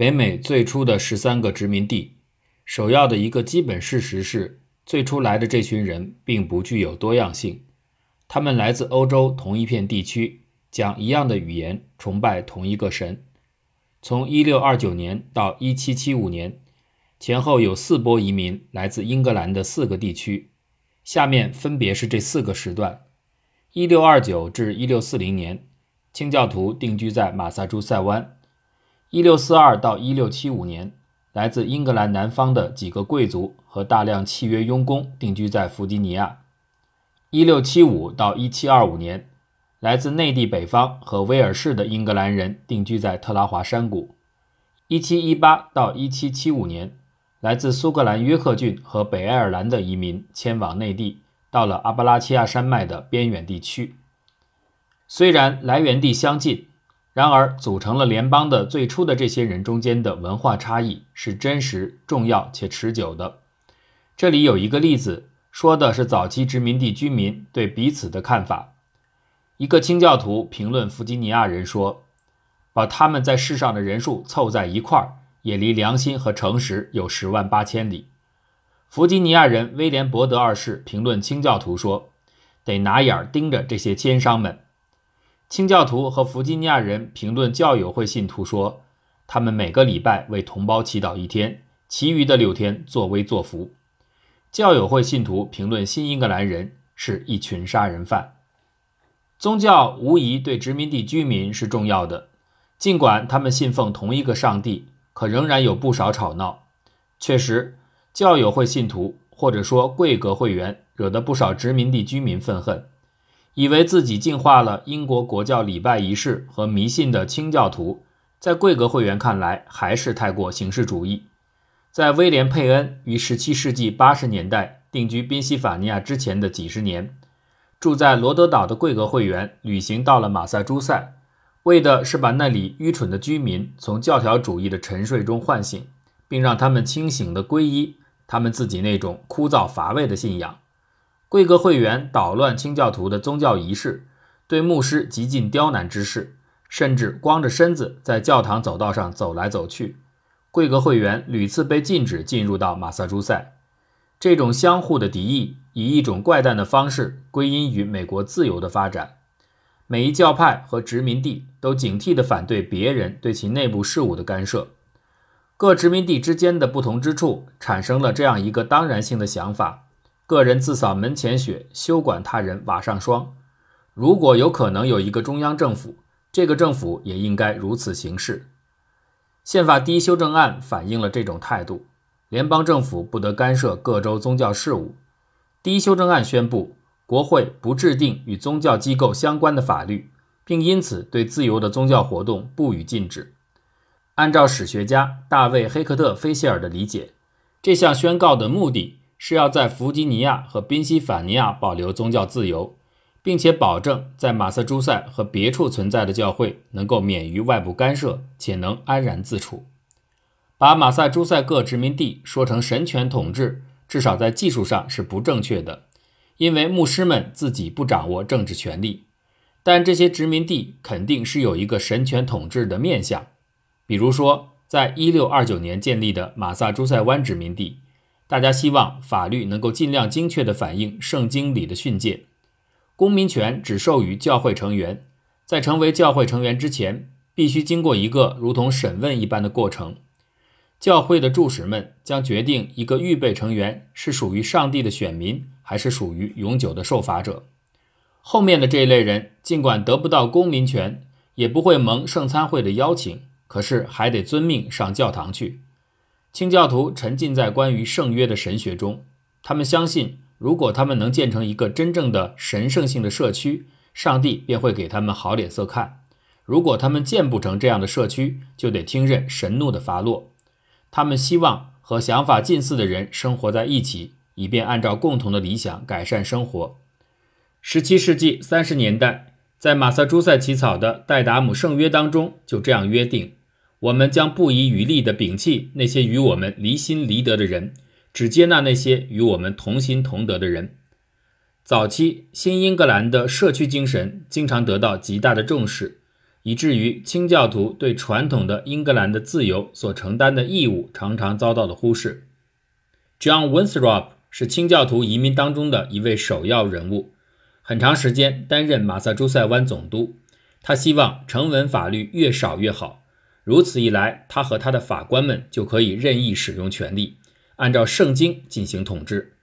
北美最初的十三个殖民地，首要的一个基本事实是，最初来的这群人并不具有多样性。他们来自欧洲同一片地区，讲一样的语言，崇拜同一个神。从1629年到1775年，前后有四波移民来自英格兰的四个地区。下面分别是这四个时段：1629至1640年，清教徒定居在马萨诸塞湾；1642到1675年，来自英格兰南方的几个贵族和大量契约佣工定居在弗吉尼亚。一六七五到一七二五年，来自内地北方和威尔士的英格兰人定居在特拉华山谷。一七一八到一七七五年，来自苏格兰约克郡和北爱尔兰的移民迁往内地，到了阿巴拉契亚山脉的边远地区。虽然来源地相近，然而组成了联邦的最初的这些人中间的文化差异是真实、重要且持久的。这里有一个例子。说的是早期殖民地居民对彼此的看法。一个清教徒评论弗吉尼亚人说：“把他们在世上的人数凑在一块儿，也离良心和诚实有十万八千里。”弗吉尼亚人威廉伯德二世评论清教徒说：“得拿眼盯着这些奸商们。”清教徒和弗吉尼亚人评论教友会信徒说：“他们每个礼拜为同胞祈祷一天，其余的六天作威作福。”教友会信徒评论新英格兰人是一群杀人犯。宗教无疑对殖民地居民是重要的，尽管他们信奉同一个上帝，可仍然有不少吵闹。确实，教友会信徒或者说贵格会员惹得不少殖民地居民愤恨，以为自己净化了英国国教礼拜仪式和迷信的清教徒，在贵格会员看来还是太过形式主义。在威廉·佩恩于17世纪80年代定居宾夕法尼亚之前的几十年，住在罗德岛的贵格会员旅行到了马萨诸塞，为的是把那里愚蠢的居民从教条主义的沉睡中唤醒，并让他们清醒地皈依他们自己那种枯燥乏味的信仰。贵格会员捣乱清教徒的宗教仪式，对牧师极尽刁难之事，甚至光着身子在教堂走道上走来走去。贵格会员屡次被禁止进入到马萨诸塞，这种相互的敌意以一种怪诞的方式归因于美国自由的发展。每一教派和殖民地都警惕地反对别人对其内部事务的干涉。各殖民地之间的不同之处产生了这样一个当然性的想法：个人自扫门前雪，休管他人瓦上霜。如果有可能有一个中央政府，这个政府也应该如此行事。宪法第一修正案反映了这种态度：联邦政府不得干涉各州宗教事务。第一修正案宣布，国会不制定与宗教机构相关的法律，并因此对自由的宗教活动不予禁止。按照史学家大卫·黑克特·菲谢尔的理解，这项宣告的目的是要在弗吉尼亚和宾夕法尼亚保留宗教自由。并且保证在马萨诸塞和别处存在的教会能够免于外部干涉，且能安然自处。把马萨诸塞各殖民地说成神权统治，至少在技术上是不正确的，因为牧师们自己不掌握政治权力。但这些殖民地肯定是有一个神权统治的面相，比如说，在一六二九年建立的马萨诸塞湾殖民地，大家希望法律能够尽量精确地反映圣经里的训诫。公民权只授予教会成员，在成为教会成员之前，必须经过一个如同审问一般的过程。教会的柱使们将决定一个预备成员是属于上帝的选民，还是属于永久的受罚者。后面的这一类人，尽管得不到公民权，也不会蒙圣餐会的邀请，可是还得遵命上教堂去。清教徒沉浸在关于圣约的神学中，他们相信。如果他们能建成一个真正的神圣性的社区，上帝便会给他们好脸色看；如果他们建不成这样的社区，就得听任神怒的发落。他们希望和想法近似的人生活在一起，以便按照共同的理想改善生活。十七世纪三十年代，在马萨诸塞起草的戴达姆圣约当中就这样约定：我们将不遗余力地摒弃那些与我们离心离德的人。只接纳那些与我们同心同德的人。早期新英格兰的社区精神经常得到极大的重视，以至于清教徒对传统的英格兰的自由所承担的义务常常遭到了忽视。John Winthrop 是清教徒移民当中的一位首要人物，很长时间担任马萨诸塞湾总督。他希望成文法律越少越好，如此一来，他和他的法官们就可以任意使用权力，按照圣经进行统治。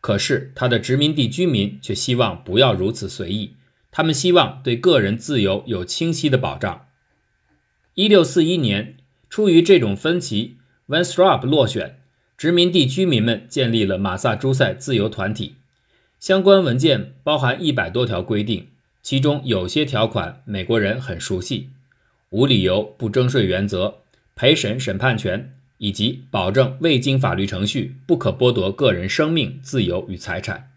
可是，他的殖民地居民却希望不要如此随意，他们希望对个人自由有清晰的保障。一六四一年，出于这种分歧，Winthrop 落选，殖民地居民们建立了马萨诸塞自由团体，相关文件包含一百多条规定。其中有些条款美国人很熟悉，无理由不征税原则、陪审审判权，以及保证未经法律程序不可剥夺个人生命、自由与财产。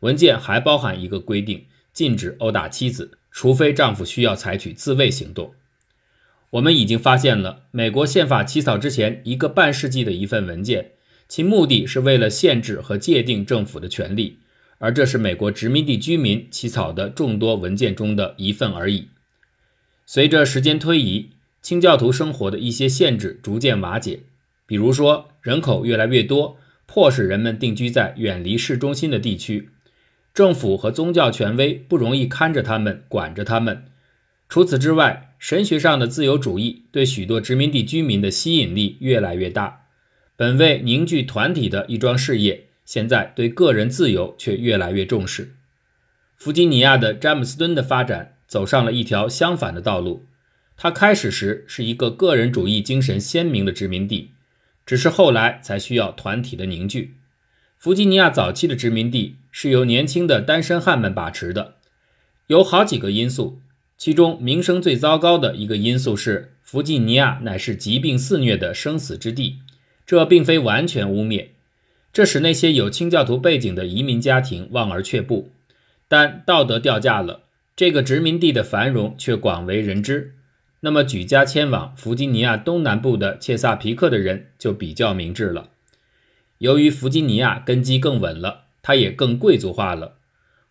文件还包含一个规定，禁止殴打妻子，除非丈夫需要采取自卫行动。我们已经发现了美国宪法起草之前一个半世纪的一份文件，其目的是为了限制和界定政府的权利。而这是美国殖民地居民起草的众多文件中的一份而已。随着时间推移，清教徒生活的一些限制逐渐瓦解，比如说人口越来越多，迫使人们定居在远离市中心的地区，政府和宗教权威不容易看着他们、管着他们。除此之外，神学上的自由主义对许多殖民地居民的吸引力越来越大。本为凝聚团体的一桩事业。现在对个人自由却越来越重视。弗吉尼亚的詹姆斯敦的发展走上了一条相反的道路。它开始时是一个个人主义精神鲜明的殖民地，只是后来才需要团体的凝聚。弗吉尼亚早期的殖民地是由年轻的单身汉们把持的，有好几个因素，其中名声最糟糕的一个因素是弗吉尼亚乃是疾病肆虐的生死之地。这并非完全污蔑。这使那些有清教徒背景的移民家庭望而却步，但道德掉价了，这个殖民地的繁荣却广为人知。那么举家迁往弗吉尼亚东南部的切萨皮克的人就比较明智了。由于弗吉尼亚根基更稳了，它也更贵族化了。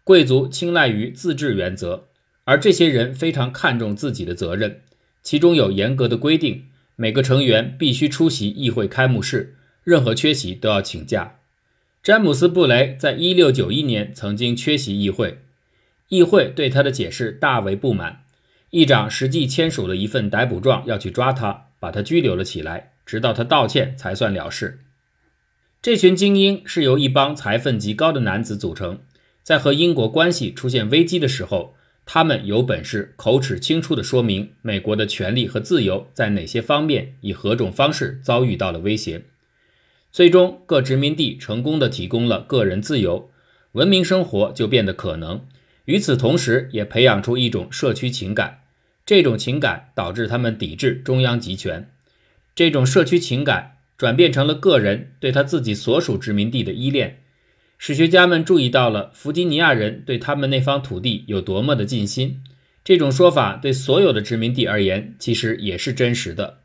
贵族青睐于自治原则，而这些人非常看重自己的责任，其中有严格的规定，每个成员必须出席议会开幕式。任何缺席都要请假。詹姆斯·布雷在1691年曾经缺席议会，议会对他的解释大为不满。议长实际签署了一份逮捕状，要去抓他，把他拘留了起来，直到他道歉才算了事。这群精英是由一帮才分极高的男子组成，在和英国关系出现危机的时候，他们有本事口齿清楚地说明美国的权利和自由在哪些方面以何种方式遭遇到了威胁。最终，各殖民地成功的提供了个人自由，文明生活就变得可能。与此同时，也培养出一种社区情感，这种情感导致他们抵制中央集权。这种社区情感转变成了个人对他自己所属殖民地的依恋。史学家们注意到了弗吉尼亚人对他们那方土地有多么的尽心。这种说法对所有的殖民地而言，其实也是真实的。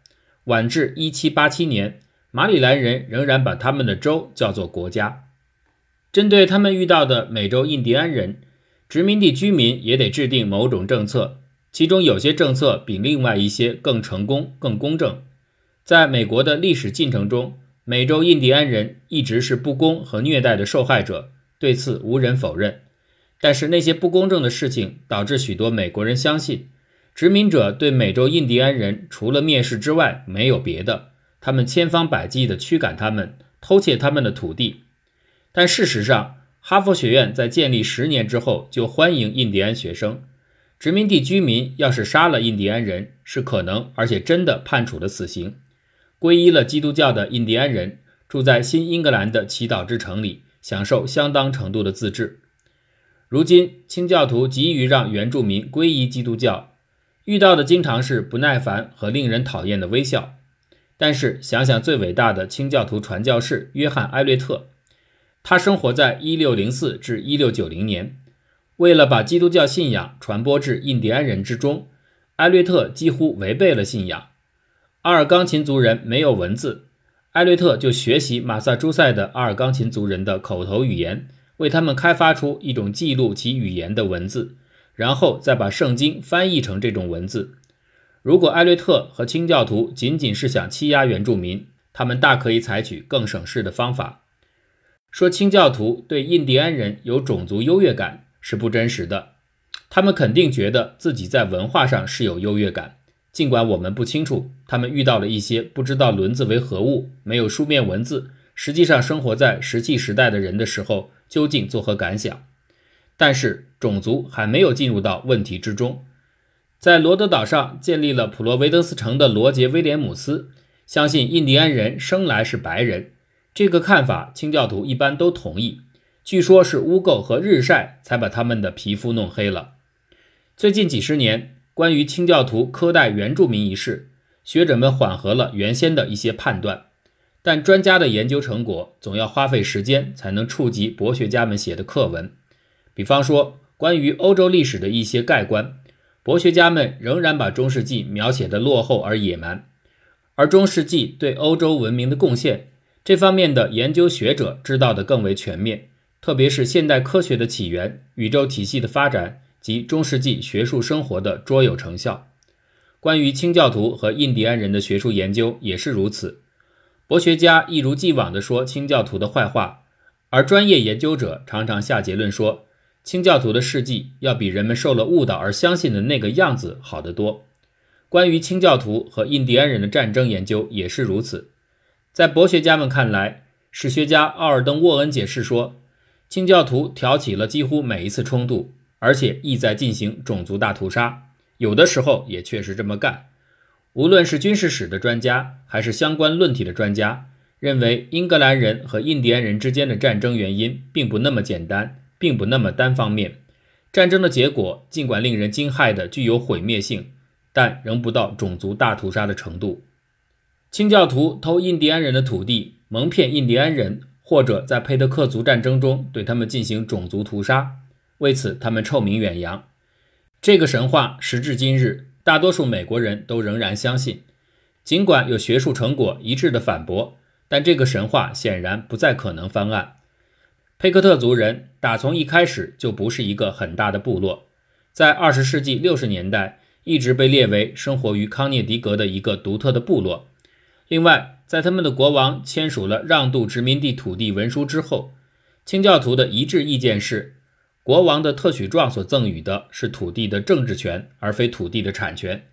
晚至1787年。马里兰人仍然把他们的州叫做国家。针对他们遇到的美洲印第安人，殖民地居民也得制定某种政策，其中有些政策比另外一些更成功、更公正。在美国的历史进程中，美洲印第安人一直是不公和虐待的受害者，对此无人否认。但是那些不公正的事情导致许多美国人相信，殖民者对美洲印第安人除了蔑视之外没有别的。他们千方百计地驱赶他们，偷窃他们的土地。但事实上，哈佛学院在建立十年之后就欢迎印第安学生。殖民地居民要是杀了印第安人，是可能而且真的判处了死刑。皈依了基督教的印第安人住在新英格兰的祈祷之城里，享受相当程度的自治。如今，清教徒急于让原住民皈依基督教，遇到的经常是不耐烦和令人讨厌的微笑。但是想想最伟大的清教徒传教士约翰·艾略特，他生活在1604至1690年，为了把基督教信仰传播至印第安人之中，艾略特几乎违背了信仰。阿尔冈琴族人没有文字，艾略特就学习马萨诸塞的阿尔冈琴族人的口头语言，为他们开发出一种记录其语言的文字，然后再把圣经翻译成这种文字。如果艾略特和清教徒仅仅是想欺压原住民，他们大可以采取更省事的方法。说清教徒对印第安人有种族优越感是不真实的，他们肯定觉得自己在文化上是有优越感，尽管我们不清楚他们遇到了一些不知道轮子为何物、没有书面文字，实际上生活在石器时代的人的时候究竟作何感想。但是种族还没有进入到问题之中。在罗德岛上建立了普罗维登斯城的罗杰·威廉姆斯相信印第安人生来是白人。这个看法，清教徒一般都同意。据说，是污垢和日晒才把他们的皮肤弄黑了。最近几十年，关于清教徒苛待原住民一事，学者们缓和了原先的一些判断，但专家的研究成果总要花费时间才能触及博学家们写的课文。比方说，关于欧洲历史的一些概观，博学家们仍然把中世纪描写的落后而野蛮，而中世纪对欧洲文明的贡献。这方面的研究学者知道的更为全面，特别是现代科学的起源、宇宙体系的发展及中世纪学术生活的卓有成效。关于清教徒和印第安人的学术研究也是如此。博学家一如既往地说清教徒的坏话，而专业研究者常常下结论说，清教徒的事迹要比人们受了误导而相信的那个样子好得多。关于清教徒和印第安人的战争研究也是如此。在博学家们看来，史学家奥尔登·沃恩解释说，清教徒挑起了几乎每一次冲突，而且意在进行种族大屠杀，有的时候也确实这么干。无论是军事史的专家，还是相关论体的专家，认为英格兰人和印第安人之间的战争原因并不那么简单，并不那么单方面。战争的结果尽管令人惊骇的具有毁灭性，但仍不到种族大屠杀的程度。清教徒偷印第安人的土地，蒙骗印第安人，或者在佩德克族战争中对他们进行种族屠杀，为此他们臭名远扬。这个神话时至今日，大多数美国人都仍然相信。尽管有学术成果一致的反驳，但这个神话显然不再可能翻案。佩克特族人打从一开始就不是一个很大的部落，在二十世纪六十年代一直被列为生活于康涅狄格的一个独特的部落。另外，在他们的国王签署了让渡殖民地土地文书之后，清教徒的一致意见是，国王的特许状所赠予的是土地的政治权，而非土地的产权。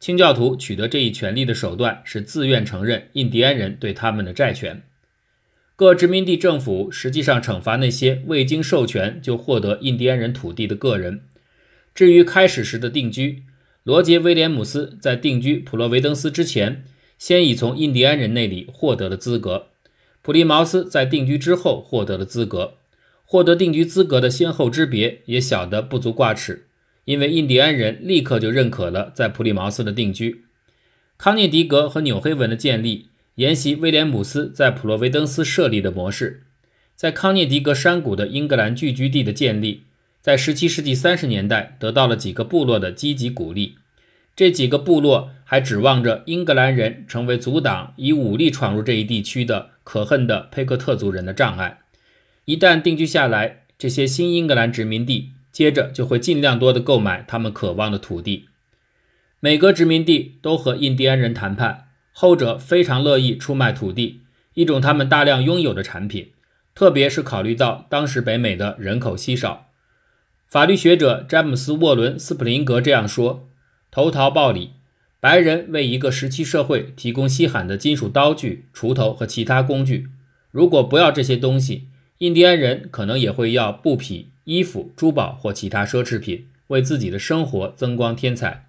清教徒取得这一权利的手段是自愿承认印第安人对他们的债权。各殖民地政府实际上惩罚那些未经授权就获得印第安人土地的个人。至于开始时的定居，罗杰·威廉姆斯在定居普罗维登斯之前。先已从印第安人那里获得了资格，普利茅斯在定居之后获得了资格，获得定居资格的先后之别也小得不足挂齿，因为印第安人立刻就认可了在普利茅斯的定居。康涅狄格和纽黑文的建立沿袭威廉姆斯在普罗维登斯设立的模式，在康涅狄格山谷的英格兰聚居地的建立，在17世纪30年代得到了几个部落的积极鼓励。这几个部落还指望着英格兰人成为阻挡以武力闯入这一地区的可恨的佩克特族人的障碍。一旦定居下来，这些新英格兰殖民地接着就会尽量多的购买他们渴望的土地。每个殖民地都和印第安人谈判，后者非常乐意出卖土地，一种他们大量拥有的产品，特别是考虑到当时北美的人口稀少。法律学者詹姆斯·沃伦斯普林格这样说。投桃报李，白人为一个时期社会提供稀罕的金属刀具、锄头和其他工具。如果不要这些东西，印第安人可能也会要布匹、衣服、珠宝或其他奢侈品，为自己的生活增光添彩。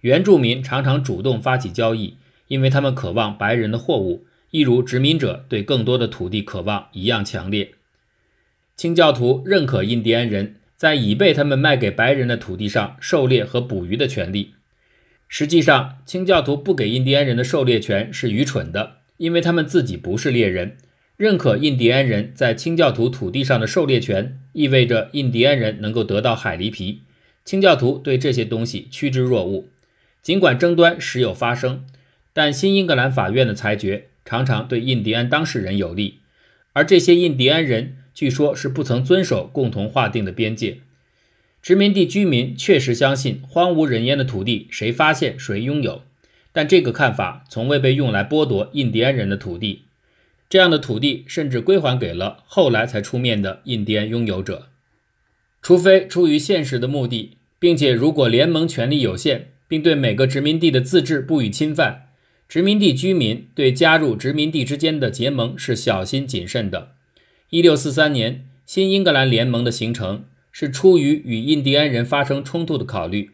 原住民常常主动发起交易，因为他们渴望白人的货物，一如殖民者对更多的土地渴望一样强烈。清教徒认可印第安人在已被他们卖给白人的土地上狩猎和捕鱼的权利。实际上，清教徒不给印第安人的狩猎权是愚蠢的，因为他们自己不是猎人。认可印第安人在清教徒土地上的狩猎权，意味着印第安人能够得到海狸皮。清教徒对这些东西趋之若鹜。尽管争端时有发生，但新英格兰法院的裁决常常对印第安当事人有利，而这些印第安人据说是不曾遵守共同划定的边界。殖民地居民确实相信荒无人烟的土地谁发现谁拥有，但这个看法从未被用来剥夺印第安人的土地。这样的土地甚至归还给了后来才出面的印第安拥有者。除非出于现实的目的，并且如果联盟权力有限，并对每个殖民地的自治不予侵犯，殖民地居民对加入殖民地之间的结盟是小心谨慎的。一六四三年新英格兰联盟的形成。是出于与印第安人发生冲突的考虑。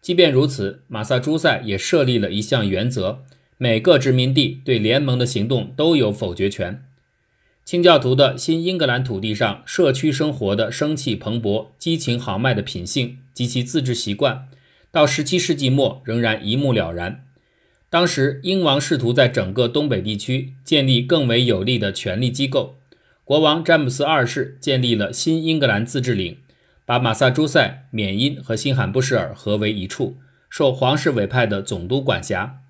即便如此，马萨诸塞也设立了一项原则：每个殖民地对联盟的行动都有否决权。清教徒的新英格兰土地上，社区生活的生气蓬勃、激情豪迈的品性及其自治习惯，到17世纪末仍然一目了然。当时，英王试图在整个东北地区建立更为有力的权力机构。国王詹姆斯二世建立了新英格兰自治领。把马萨诸塞、缅因和新罕布什尔合为一处，受皇室委派的总督管辖。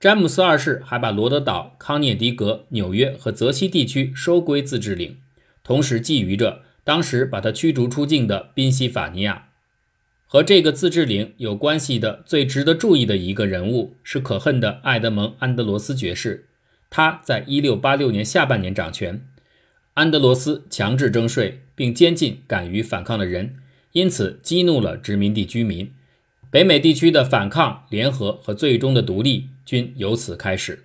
詹姆斯二世还把罗德岛、康涅狄格、纽约和泽西地区收归自治领，同时觊觎着当时把他驱逐出境的宾夕法尼亚。和这个自治领有关系的最值得注意的一个人物是可恨的爱德蒙·安德罗斯爵士，他在1686年下半年掌权。安德罗斯强制征税，并监禁敢于反抗的人，因此激怒了殖民地居民。北美地区的反抗、联合和最终的独立均由此开始。